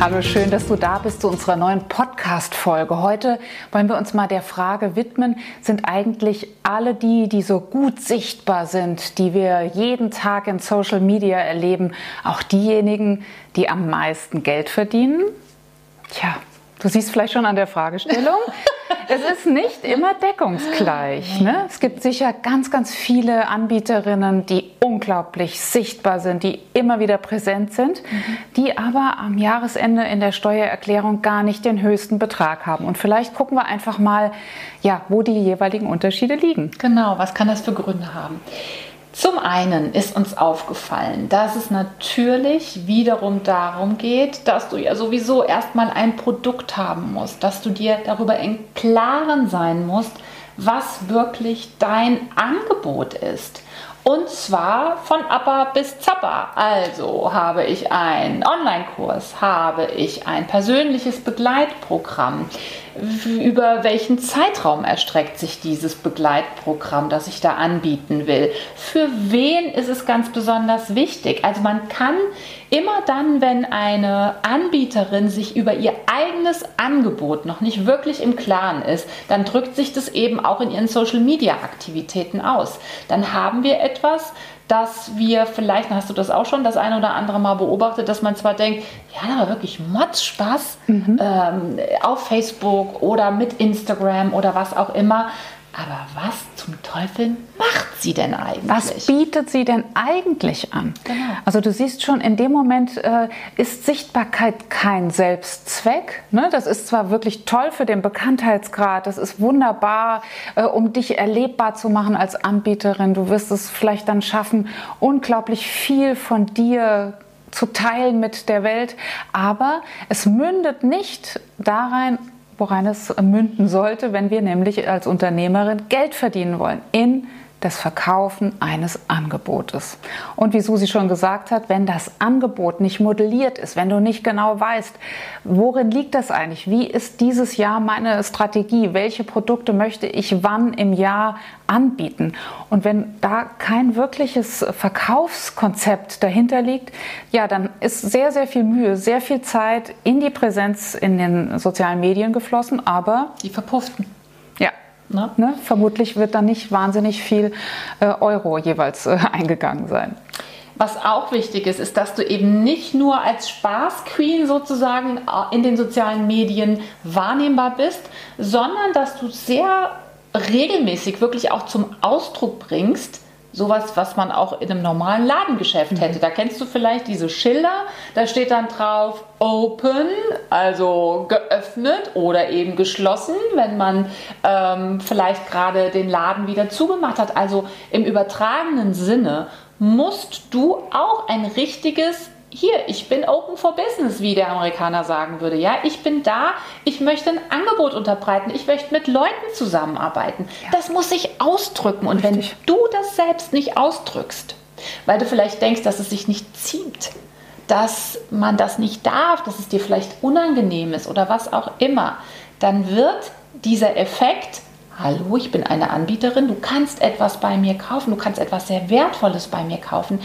Hallo, schön, dass du da bist zu unserer neuen Podcast-Folge. Heute wollen wir uns mal der Frage widmen, sind eigentlich alle die, die so gut sichtbar sind, die wir jeden Tag in Social Media erleben, auch diejenigen, die am meisten Geld verdienen? Tja, du siehst vielleicht schon an der Fragestellung. es ist nicht immer deckungsgleich. Ne? Es gibt sicher ganz, ganz viele Anbieterinnen, die unglaublich sichtbar sind, die immer wieder präsent sind, mhm. die aber am Jahresende in der Steuererklärung gar nicht den höchsten Betrag haben. Und vielleicht gucken wir einfach mal, ja, wo die jeweiligen Unterschiede liegen. Genau, was kann das für Gründe haben? Zum einen ist uns aufgefallen, dass es natürlich wiederum darum geht, dass du ja sowieso erstmal ein Produkt haben musst, dass du dir darüber im Klaren sein musst, was wirklich dein Angebot ist. Und zwar von Appa bis Zappa. Also habe ich einen Online-Kurs, habe ich ein persönliches Begleitprogramm. Über welchen Zeitraum erstreckt sich dieses Begleitprogramm, das ich da anbieten will? Für wen ist es ganz besonders wichtig? Also man kann immer dann, wenn eine Anbieterin sich über ihr eigenes Angebot noch nicht wirklich im Klaren ist, dann drückt sich das eben auch in ihren Social-Media-Aktivitäten aus. Dann haben wir etwas, dass wir vielleicht, hast du das auch schon das eine oder andere Mal beobachtet, dass man zwar denkt, ja, aber wirklich Mods mhm. ähm, auf Facebook oder mit Instagram oder was auch immer, aber was zum Teufel macht sie denn eigentlich? Was bietet sie denn eigentlich an? Genau. Also du siehst schon, in dem Moment äh, ist Sichtbarkeit kein Selbstzweck. Ne? Das ist zwar wirklich toll für den Bekanntheitsgrad, das ist wunderbar, äh, um dich erlebbar zu machen als Anbieterin. Du wirst es vielleicht dann schaffen, unglaublich viel von dir zu teilen mit der Welt, aber es mündet nicht darein, worein es münden sollte, wenn wir nämlich als Unternehmerin Geld verdienen wollen in das Verkaufen eines Angebotes. Und wie Susi schon gesagt hat, wenn das Angebot nicht modelliert ist, wenn du nicht genau weißt, worin liegt das eigentlich, wie ist dieses Jahr meine Strategie, welche Produkte möchte ich wann im Jahr anbieten und wenn da kein wirkliches Verkaufskonzept dahinter liegt, ja, dann ist sehr, sehr viel Mühe, sehr viel Zeit in die Präsenz in den sozialen Medien geflossen, aber die verpufften. Ne? Ne? Vermutlich wird da nicht wahnsinnig viel äh, Euro jeweils äh, eingegangen sein. Was auch wichtig ist, ist, dass du eben nicht nur als Spaßqueen sozusagen äh, in den sozialen Medien wahrnehmbar bist, sondern dass du sehr regelmäßig wirklich auch zum Ausdruck bringst, sowas, was man auch in einem normalen Ladengeschäft hätte. Mhm. Da kennst du vielleicht diese Schilder, da steht dann drauf Open, also geöffnet oder eben geschlossen, wenn man ähm, vielleicht gerade den Laden wieder zugemacht hat. Also im übertragenen Sinne musst du auch ein richtiges hier, ich bin open for business, wie der Amerikaner sagen würde. Ja, ich bin da, ich möchte ein Angebot unterbreiten, ich möchte mit Leuten zusammenarbeiten. Ja. Das muss sich ausdrücken. Und Richtig. wenn du das selbst nicht ausdrückst, weil du vielleicht denkst, dass es sich nicht zieht, dass man das nicht darf, dass es dir vielleicht unangenehm ist oder was auch immer, dann wird dieser Effekt, hallo, ich bin eine Anbieterin, du kannst etwas bei mir kaufen, du kannst etwas sehr Wertvolles bei mir kaufen,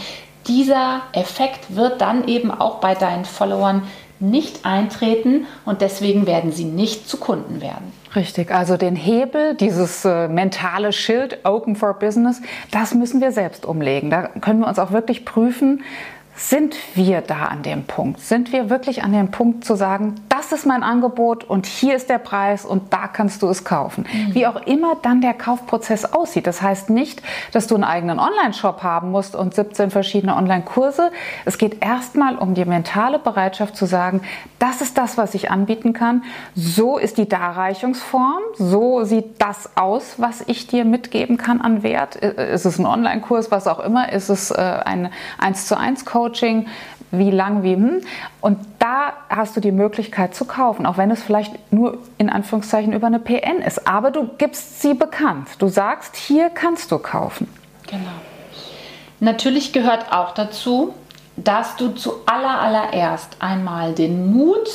dieser Effekt wird dann eben auch bei deinen Followern nicht eintreten und deswegen werden sie nicht zu Kunden werden. Richtig, also den Hebel, dieses äh, mentale Schild Open for Business, das müssen wir selbst umlegen. Da können wir uns auch wirklich prüfen, sind wir da an dem Punkt? Sind wir wirklich an dem Punkt zu sagen, das ist mein Angebot und hier ist der Preis und da kannst du es kaufen? Mhm. Wie auch immer dann der Kaufprozess aussieht. Das heißt nicht, dass du einen eigenen Online-Shop haben musst und 17 verschiedene Online-Kurse. Es geht erstmal um die mentale Bereitschaft zu sagen, das ist das, was ich anbieten kann. So ist die Darreichungsform. So sieht das aus, was ich dir mitgeben kann an Wert. Ist es ein Online-Kurs, was auch immer? Ist es äh, ein 1 zu 1 Coaching? Wie lang, wie hm. Und da hast du die Möglichkeit zu kaufen, auch wenn es vielleicht nur in Anführungszeichen über eine PN ist. Aber du gibst sie bekannt. Du sagst, hier kannst du kaufen. Genau. Natürlich gehört auch dazu, dass du zu allererst einmal den Mut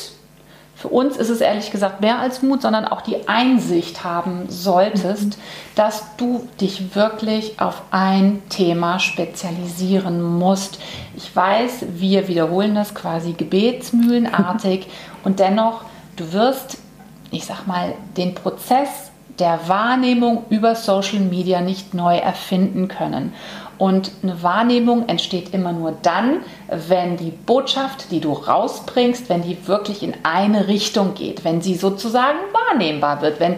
für uns ist es ehrlich gesagt mehr als Mut, sondern auch die Einsicht haben solltest, mhm. dass du dich wirklich auf ein Thema spezialisieren musst. Ich weiß, wir wiederholen das quasi gebetsmühlenartig und dennoch, du wirst, ich sag mal, den Prozess der Wahrnehmung über Social Media nicht neu erfinden können. Und eine Wahrnehmung entsteht immer nur dann, wenn die Botschaft, die du rausbringst, wenn die wirklich in eine Richtung geht, wenn sie sozusagen wahrnehmbar wird, wenn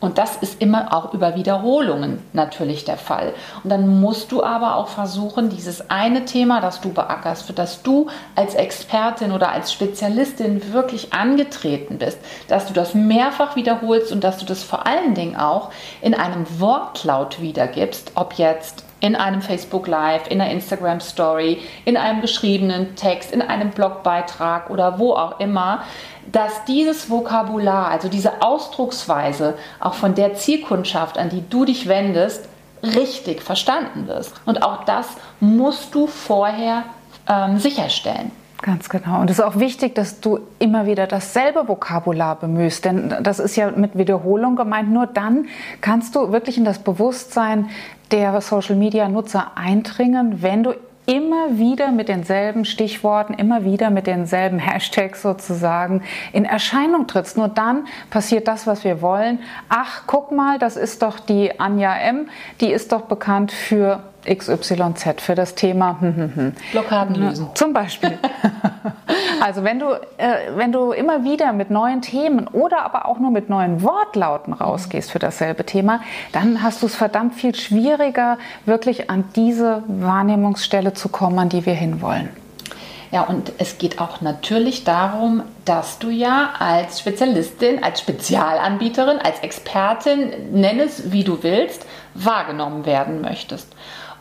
und das ist immer auch über Wiederholungen natürlich der Fall. Und dann musst du aber auch versuchen, dieses eine Thema, das du beackerst, für das du als Expertin oder als Spezialistin wirklich angetreten bist, dass du das mehrfach wiederholst und dass du das vor allen Dingen auch in einem Wortlaut wiedergibst, ob jetzt in einem Facebook Live, in einer Instagram Story, in einem geschriebenen Text, in einem Blogbeitrag oder wo auch immer, dass dieses Vokabular, also diese Ausdrucksweise auch von der Zielkundschaft, an die du dich wendest, richtig verstanden wirst. Und auch das musst du vorher ähm, sicherstellen. Ganz genau. Und es ist auch wichtig, dass du immer wieder dasselbe Vokabular bemühst, denn das ist ja mit Wiederholung gemeint. Nur dann kannst du wirklich in das Bewusstsein der Social-Media-Nutzer eindringen, wenn du immer wieder mit denselben Stichworten, immer wieder mit denselben Hashtags sozusagen in Erscheinung trittst. Nur dann passiert das, was wir wollen. Ach, guck mal, das ist doch die Anja M., die ist doch bekannt für XYZ für das Thema. Blockaden lösen. Zum Beispiel. also wenn du, äh, wenn du immer wieder mit neuen Themen oder aber auch nur mit neuen Wortlauten rausgehst für dasselbe Thema, dann hast du es verdammt viel schwieriger, wirklich an diese Wahrnehmungsstelle zu kommen, an die wir hinwollen. Ja, und es geht auch natürlich darum, dass du ja als Spezialistin, als Spezialanbieterin, als Expertin, nenn es wie du willst, wahrgenommen werden möchtest.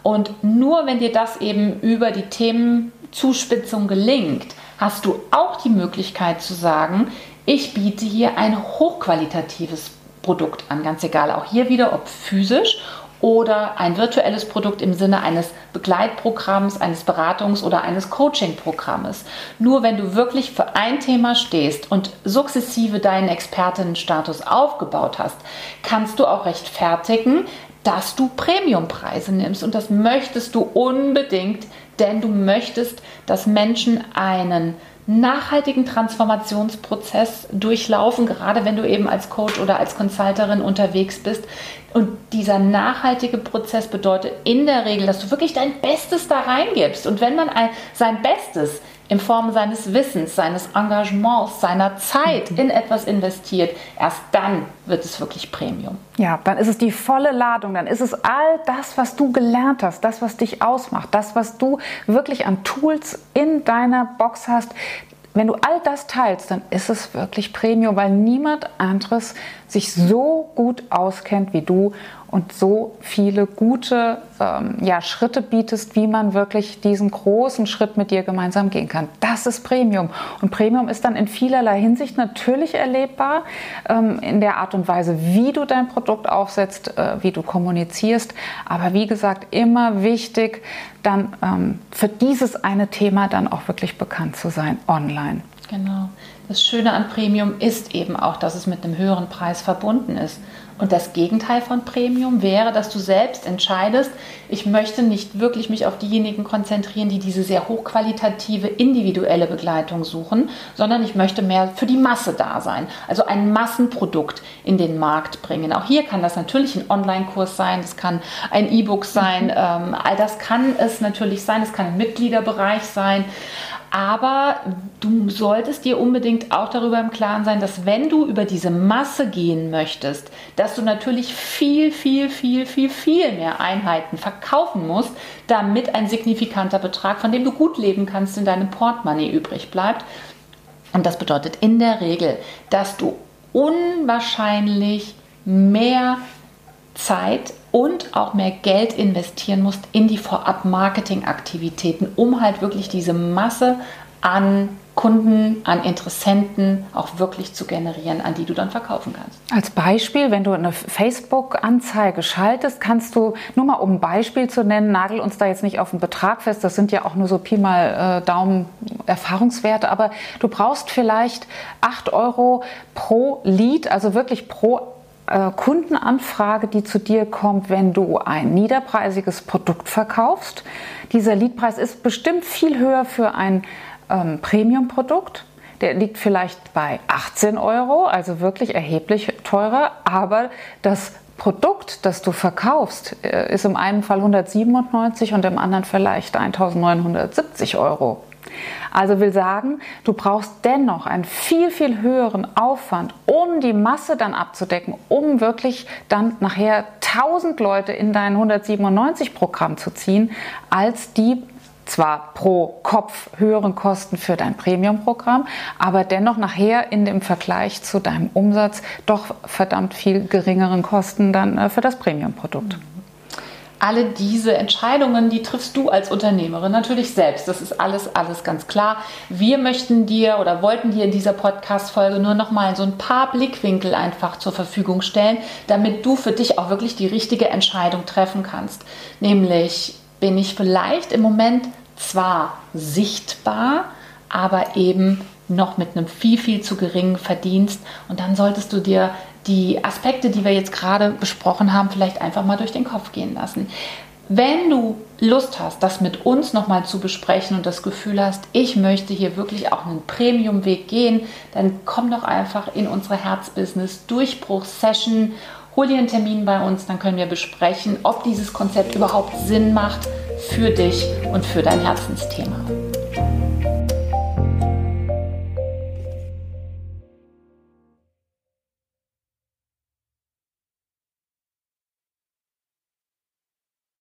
Und nur wenn dir das eben über die Themenzuspitzung gelingt, hast du auch die Möglichkeit zu sagen, ich biete hier ein hochqualitatives Produkt an, ganz egal, auch hier wieder, ob physisch oder ein virtuelles Produkt im Sinne eines Begleitprogramms, eines Beratungs- oder eines Coachingprogrammes. Nur wenn du wirklich für ein Thema stehst und sukzessive deinen Expertinnenstatus aufgebaut hast, kannst du auch rechtfertigen, dass du Premiumpreise nimmst. Und das möchtest du unbedingt, denn du möchtest, dass Menschen einen nachhaltigen Transformationsprozess durchlaufen, gerade wenn du eben als Coach oder als Consulterin unterwegs bist. Und dieser nachhaltige Prozess bedeutet in der Regel, dass du wirklich dein Bestes da reingibst. Und wenn man ein, sein Bestes in Form seines Wissens, seines Engagements, seiner Zeit in etwas investiert, erst dann wird es wirklich Premium. Ja, dann ist es die volle Ladung, dann ist es all das, was du gelernt hast, das, was dich ausmacht, das, was du wirklich an Tools in deiner Box hast. Wenn du all das teilst, dann ist es wirklich Premium, weil niemand anderes sich so gut auskennt wie du und so viele gute ähm, ja, Schritte bietest, wie man wirklich diesen großen Schritt mit dir gemeinsam gehen kann. Das ist Premium. Und Premium ist dann in vielerlei Hinsicht natürlich erlebbar, ähm, in der Art und Weise, wie du dein Produkt aufsetzt, äh, wie du kommunizierst. Aber wie gesagt, immer wichtig, dann ähm, für dieses eine Thema dann auch wirklich bekannt zu sein online. Genau. Das Schöne an Premium ist eben auch, dass es mit einem höheren Preis verbunden ist. Und das Gegenteil von Premium wäre, dass du selbst entscheidest, ich möchte nicht wirklich mich auf diejenigen konzentrieren, die diese sehr hochqualitative individuelle Begleitung suchen, sondern ich möchte mehr für die Masse da sein. Also ein Massenprodukt in den Markt bringen. Auch hier kann das natürlich ein Online-Kurs sein, das kann ein E-Book sein, mhm. ähm, all das kann es natürlich sein, es kann ein Mitgliederbereich sein. Aber du solltest dir unbedingt auch darüber im Klaren sein, dass wenn du über diese Masse gehen möchtest, dass du natürlich viel, viel, viel, viel, viel mehr Einheiten verkaufen musst, damit ein signifikanter Betrag, von dem du gut leben kannst, in deinem Portemonnaie übrig bleibt. Und das bedeutet in der Regel, dass du unwahrscheinlich mehr Zeit und auch mehr Geld investieren musst in die Vorab-Marketing-Aktivitäten, um halt wirklich diese Masse an Kunden, an Interessenten auch wirklich zu generieren, an die du dann verkaufen kannst. Als Beispiel, wenn du eine Facebook-Anzeige schaltest, kannst du, nur mal um ein Beispiel zu nennen, nagel uns da jetzt nicht auf den Betrag fest, das sind ja auch nur so Pi mal äh, Daumen Erfahrungswerte, aber du brauchst vielleicht 8 Euro pro Lead, also wirklich pro äh, Kundenanfrage, die zu dir kommt, wenn du ein niederpreisiges Produkt verkaufst. Dieser Leadpreis ist bestimmt viel höher für ein ähm, Premium-Produkt. Der liegt vielleicht bei 18 Euro, also wirklich erheblich teurer, aber das Produkt, das du verkaufst, äh, ist im einen Fall 197 und im anderen vielleicht 1970 Euro. Also will sagen, du brauchst dennoch einen viel, viel höheren Aufwand, um die Masse dann abzudecken, um wirklich dann nachher 1000 Leute in dein 197 Programm zu ziehen, als die zwar pro Kopf höheren Kosten für dein Premium-Programm, aber dennoch nachher in dem Vergleich zu deinem Umsatz doch verdammt viel geringeren Kosten dann äh, für das Premium-Produkt. Alle diese Entscheidungen, die triffst du als Unternehmerin natürlich selbst. Das ist alles, alles ganz klar. Wir möchten dir oder wollten dir in dieser Podcast-Folge nur noch mal so ein paar Blickwinkel einfach zur Verfügung stellen, damit du für dich auch wirklich die richtige Entscheidung treffen kannst. Nämlich, bin ich vielleicht im Moment zwar sichtbar, aber eben noch mit einem viel, viel zu geringen Verdienst. Und dann solltest du dir die Aspekte, die wir jetzt gerade besprochen haben, vielleicht einfach mal durch den Kopf gehen lassen. Wenn du Lust hast, das mit uns nochmal zu besprechen und das Gefühl hast, ich möchte hier wirklich auch einen Premium-Weg gehen, dann komm doch einfach in unsere Herzbusiness Durchbruchssession. Hol dir einen Termin bei uns, dann können wir besprechen, ob dieses Konzept überhaupt Sinn macht für dich und für dein Herzensthema.